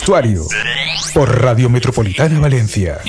vestuario por Radio Metropolitana Valencia.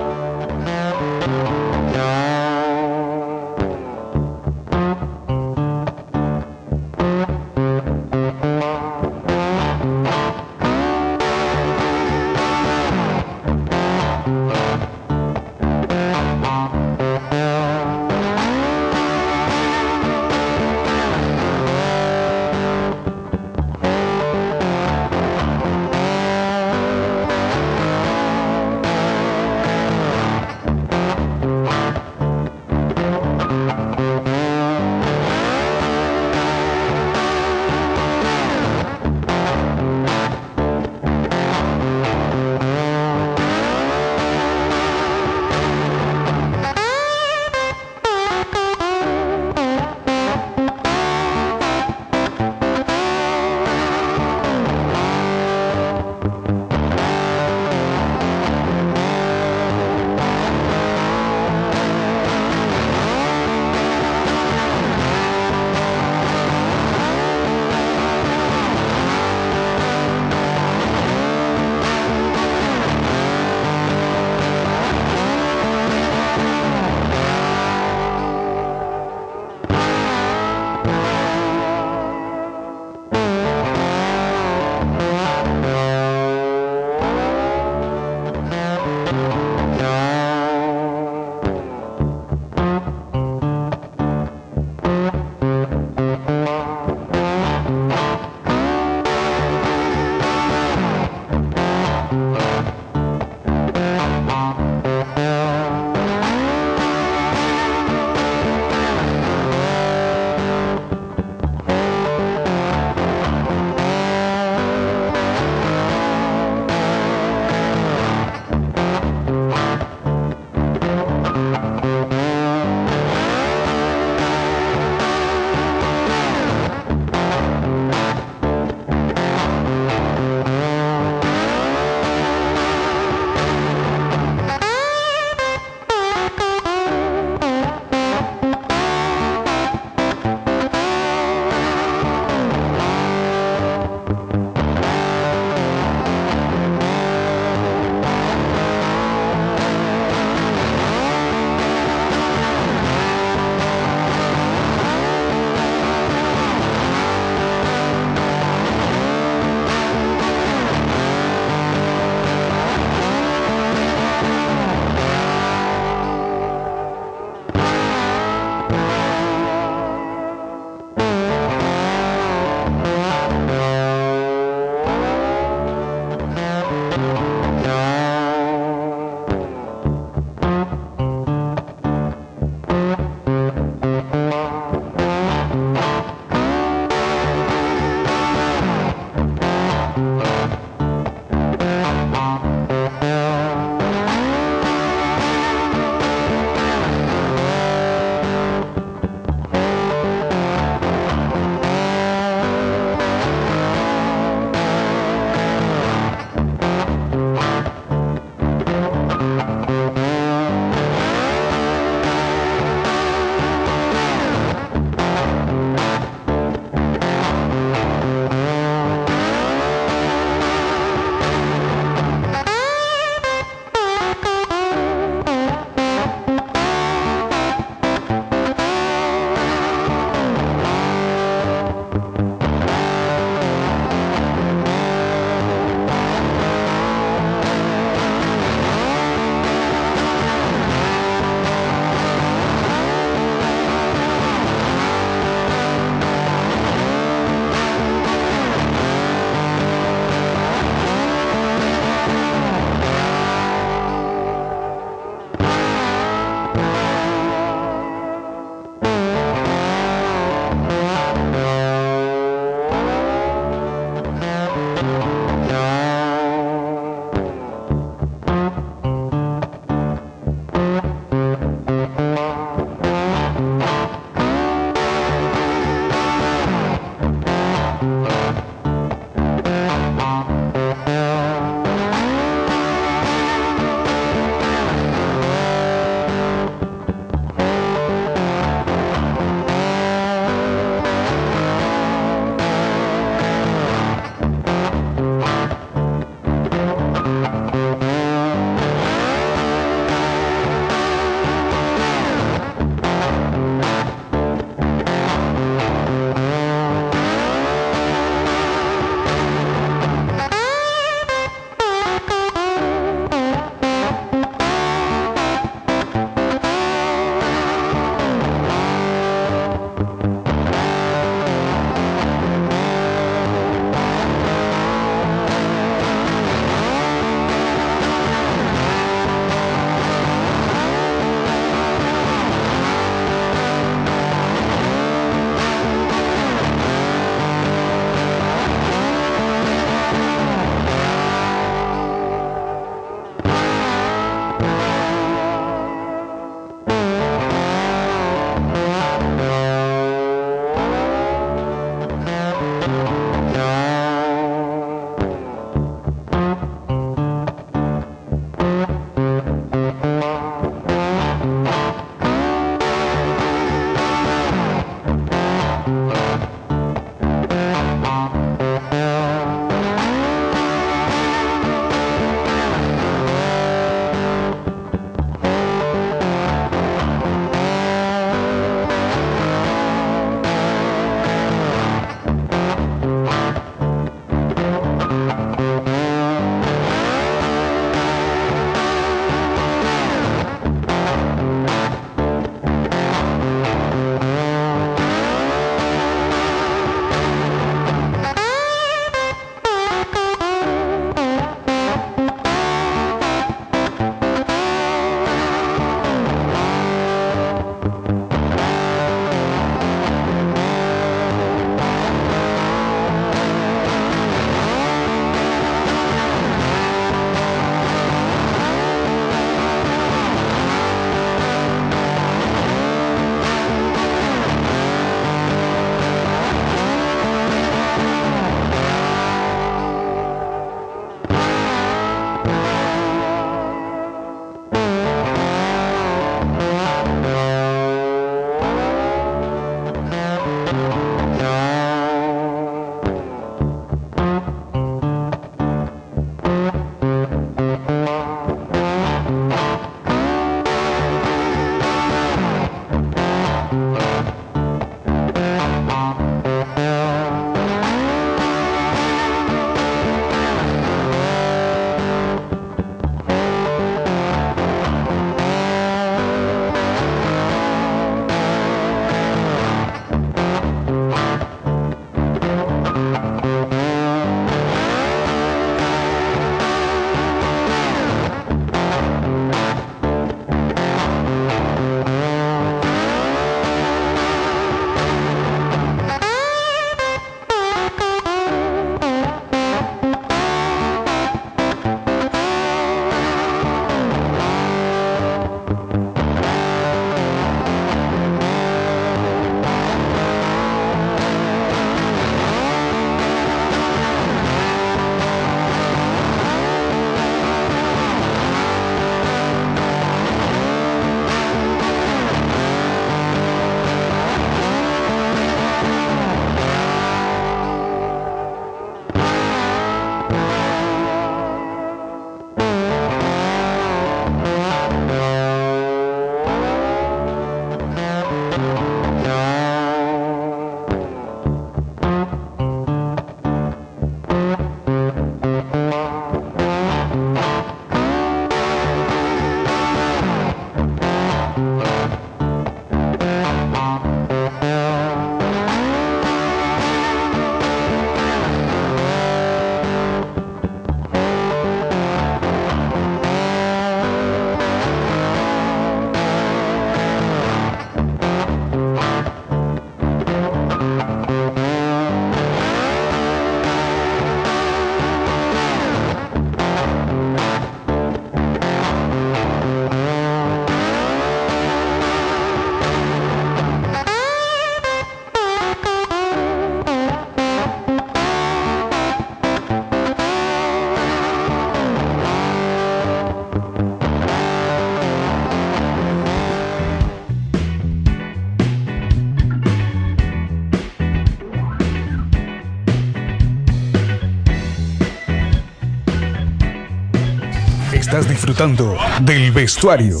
Disfrutando del vestuario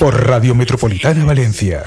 por Radio Metropolitana Valencia.